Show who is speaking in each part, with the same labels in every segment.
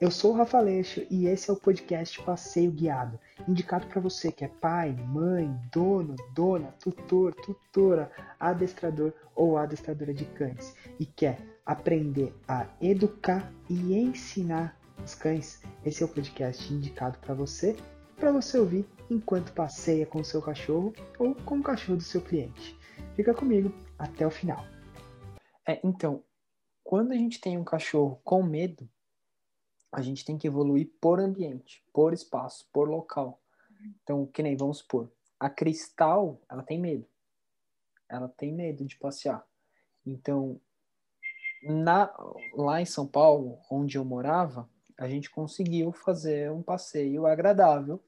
Speaker 1: Eu sou o Rafa Leixo e esse é o podcast Passeio Guiado, indicado para você que é pai, mãe, dono, dona, tutor, tutora, adestrador ou adestradora de cães e quer aprender a educar e ensinar os cães. Esse é o podcast indicado para você, para você ouvir enquanto passeia com o seu cachorro ou com o cachorro do seu cliente. Fica comigo até o final.
Speaker 2: É, então, quando a gente tem um cachorro com medo, a gente tem que evoluir por ambiente, por espaço, por local. Então, que nem vamos supor, a Cristal, ela tem medo. Ela tem medo de passear. Então, na, lá em São Paulo, onde eu morava, a gente conseguiu fazer um passeio agradável.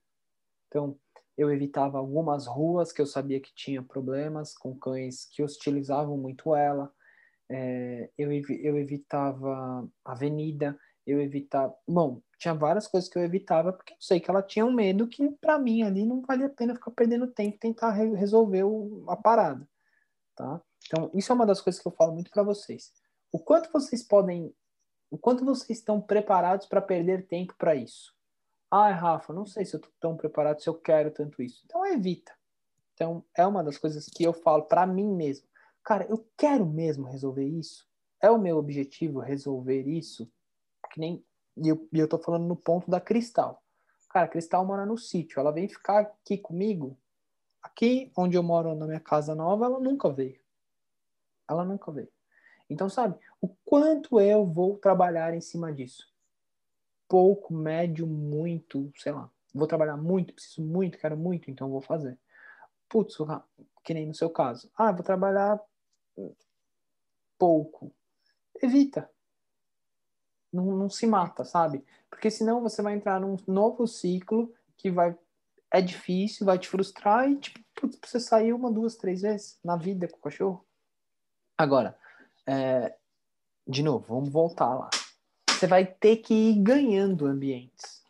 Speaker 2: Então, eu evitava algumas ruas que eu sabia que tinha problemas com cães que hostilizavam muito ela. É, eu, eu evitava avenida, eu evitava. Bom, tinha várias coisas que eu evitava porque eu sei que ela tinha um medo que para mim ali não valia a pena ficar perdendo tempo tentar re resolver o, a parada, tá? Então, isso é uma das coisas que eu falo muito para vocês. O quanto vocês podem, o quanto vocês estão preparados para perder tempo para isso? Ah, Rafa, não sei se eu estou tão preparado, se eu quero tanto isso. Então, evita. Então, é uma das coisas que eu falo para mim mesmo. Cara, eu quero mesmo resolver isso? É o meu objetivo resolver isso? Que nem. E eu, eu tô falando no ponto da Cristal. Cara, Cristal mora no sítio. Ela vem ficar aqui comigo. Aqui onde eu moro na minha casa nova, ela nunca veio. Ela nunca veio. Então, sabe, o quanto eu vou trabalhar em cima disso? Pouco, médio, muito, sei lá. Vou trabalhar muito, preciso muito, quero muito, então vou fazer. Putz, que nem no seu caso. Ah, vou trabalhar pouco. Evita. Não, não se mata, sabe? Porque senão você vai entrar num novo ciclo que vai é difícil, vai te frustrar e tipo, você sair uma, duas, três vezes na vida com o cachorro. Agora, é, de novo, vamos voltar lá. Você vai ter que ir ganhando ambientes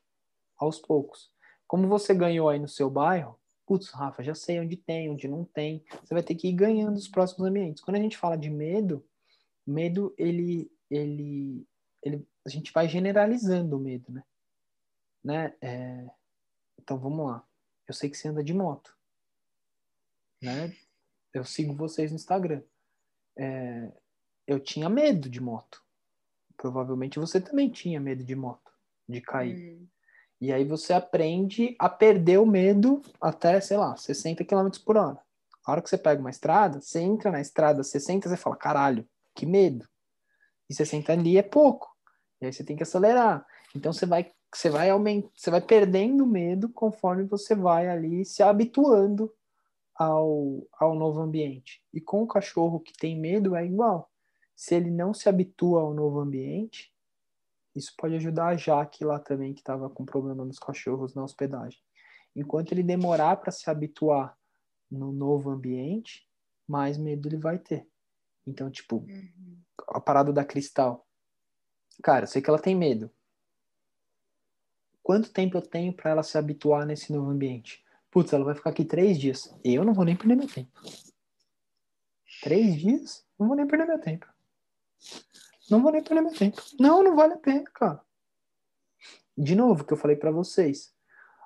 Speaker 2: aos poucos. Como você ganhou aí no seu bairro, putz, Rafa, já sei onde tem, onde não tem. Você vai ter que ir ganhando os próximos ambientes. Quando a gente fala de medo, medo, ele, ele, ele a gente vai generalizando o medo, né? né? É... Então, vamos lá. Eu sei que você anda de moto, né? Eu sigo vocês no Instagram. É... Eu tinha medo de moto. Provavelmente você também tinha medo de moto, de cair. Hum. E aí você aprende a perder o medo até, sei lá, 60 km por hora. A hora que você pega uma estrada, você entra na estrada 60, você fala, caralho, que medo. E 60 ali é pouco. E aí você tem que acelerar. Então você vai, você vai aumentando, você vai perdendo medo conforme você vai ali se habituando ao, ao novo ambiente. E com o cachorro que tem medo é igual. Se ele não se habitua ao novo ambiente, isso pode ajudar a Jaque lá também, que estava com problema nos cachorros na hospedagem. Enquanto ele demorar para se habituar no novo ambiente, mais medo ele vai ter. Então, tipo, uhum. a parada da cristal. Cara, eu sei que ela tem medo. Quanto tempo eu tenho para ela se habituar nesse novo ambiente? Putz, ela vai ficar aqui três dias. Eu não vou nem perder meu tempo. Três dias? Não vou nem perder meu tempo. Não vou nem perder meu tempo. Não, não vale a pena, cara. De novo, que eu falei para vocês.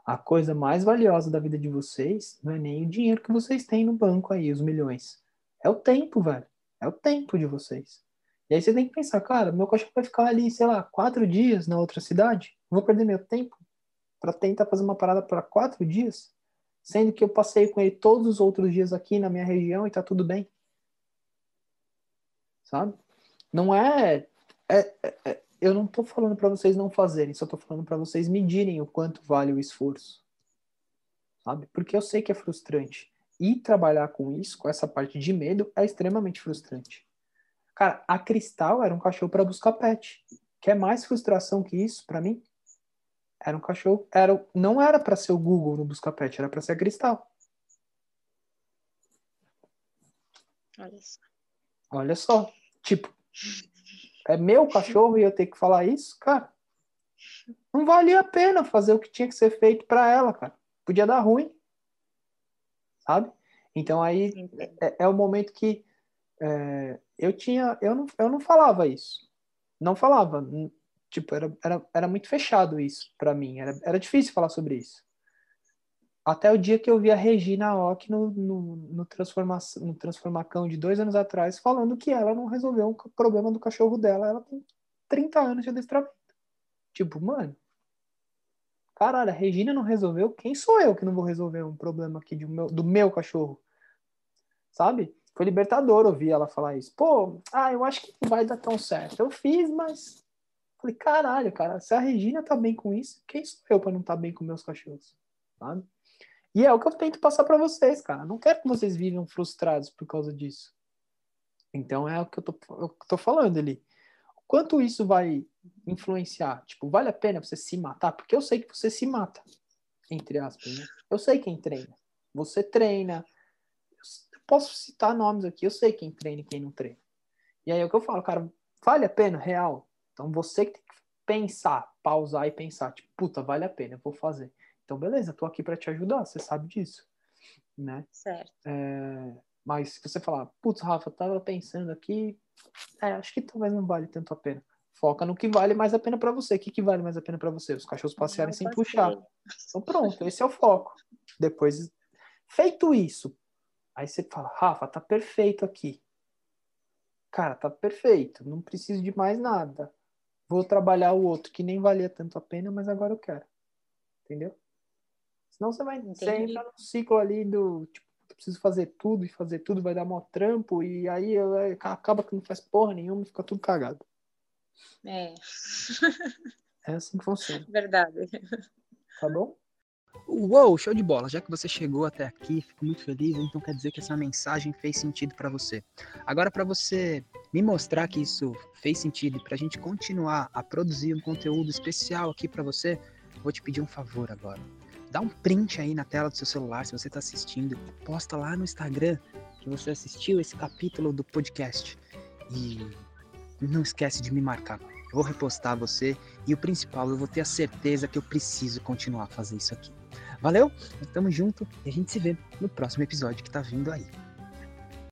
Speaker 2: A coisa mais valiosa da vida de vocês não é nem o dinheiro que vocês têm no banco aí, os milhões. É o tempo, velho. É o tempo de vocês. E aí você tem que pensar, cara, meu cachorro vai ficar ali, sei lá, quatro dias na outra cidade. Vou perder meu tempo para tentar fazer uma parada para quatro dias, sendo que eu passei com ele todos os outros dias aqui na minha região e tá tudo bem. Sabe? Não é, é, é, é eu não estou falando para vocês não fazerem, só estou falando para vocês medirem o quanto vale o esforço, sabe? Porque eu sei que é frustrante e trabalhar com isso, com essa parte de medo, é extremamente frustrante. Cara, a Cristal era um cachorro para buscar pet. Quer mais frustração que isso para mim? Era um cachorro, era, não era para ser o Google no buscar pet, era para ser a Cristal.
Speaker 3: Olha só.
Speaker 2: Olha só, tipo, é meu cachorro e eu ter que falar isso, cara. Não valia a pena fazer o que tinha que ser feito para ela, cara. Podia dar ruim. Sabe? Então aí é, é o momento que é, eu tinha. Eu não, eu não falava isso. Não falava. Tipo, era, era, era muito fechado isso para mim. Era, era difícil falar sobre isso. Até o dia que eu vi a Regina Ock no, no, no, transformação, no Transformacão de dois anos atrás, falando que ela não resolveu o problema do cachorro dela. Ela tem 30 anos de adestramento. Tipo, mano. Caralho, a Regina não resolveu. Quem sou eu que não vou resolver um problema aqui do meu, do meu cachorro? Sabe? Foi libertador ouvir ela falar isso. Pô, ah, eu acho que não vai dar tão certo. Eu fiz, mas Falei, caralho, cara, se a Regina tá bem com isso, quem sou eu pra não tá bem com meus cachorros? Sabe? E é o que eu tento passar para vocês, cara. Não quero que vocês vivam frustrados por causa disso. Então é o que eu tô, eu tô falando ali. Quanto isso vai influenciar? Tipo, vale a pena você se matar? Porque eu sei que você se mata, entre aspas. Né? Eu sei quem treina. Você treina. Eu posso citar nomes aqui. Eu sei quem treina e quem não treina. E aí é o que eu falo, cara. Vale a pena, real? Então você que tem que pensar, pausar e pensar, tipo, puta, vale a pena, eu vou fazer. Então, beleza, tô aqui para te ajudar, você sabe disso, né?
Speaker 3: Certo.
Speaker 2: É, mas se você falar, putz, Rafa, tava pensando aqui, é, acho que talvez não vale tanto a pena. Foca no que vale mais a pena para você. O que, que vale mais a pena para você? Os cachorros passearem sem puxar. Então, pronto, esse é o foco. Depois, feito isso, aí você fala, Rafa, tá perfeito aqui. Cara, tá perfeito, não preciso de mais nada vou trabalhar o outro que nem valia tanto a pena, mas agora eu quero. Entendeu? Senão você vai você entra no ciclo ali do tipo, preciso fazer tudo e fazer tudo vai dar mó trampo e aí acaba que não faz porra nenhuma e fica tudo cagado.
Speaker 3: É.
Speaker 2: É assim que funciona.
Speaker 3: Verdade.
Speaker 2: Tá bom?
Speaker 1: Uou, show de bola! Já que você chegou até aqui, fico muito feliz, então quer dizer que essa mensagem fez sentido para você. Agora, para você me mostrar que isso fez sentido e para a gente continuar a produzir um conteúdo especial aqui para você, vou te pedir um favor agora. Dá um print aí na tela do seu celular se você está assistindo, posta lá no Instagram que você assistiu esse capítulo do podcast e não esquece de me marcar. Eu vou repostar você e o principal, eu vou ter a certeza que eu preciso continuar a fazer isso aqui. Valeu? Tamo junto e a gente se vê no próximo episódio que tá vindo aí.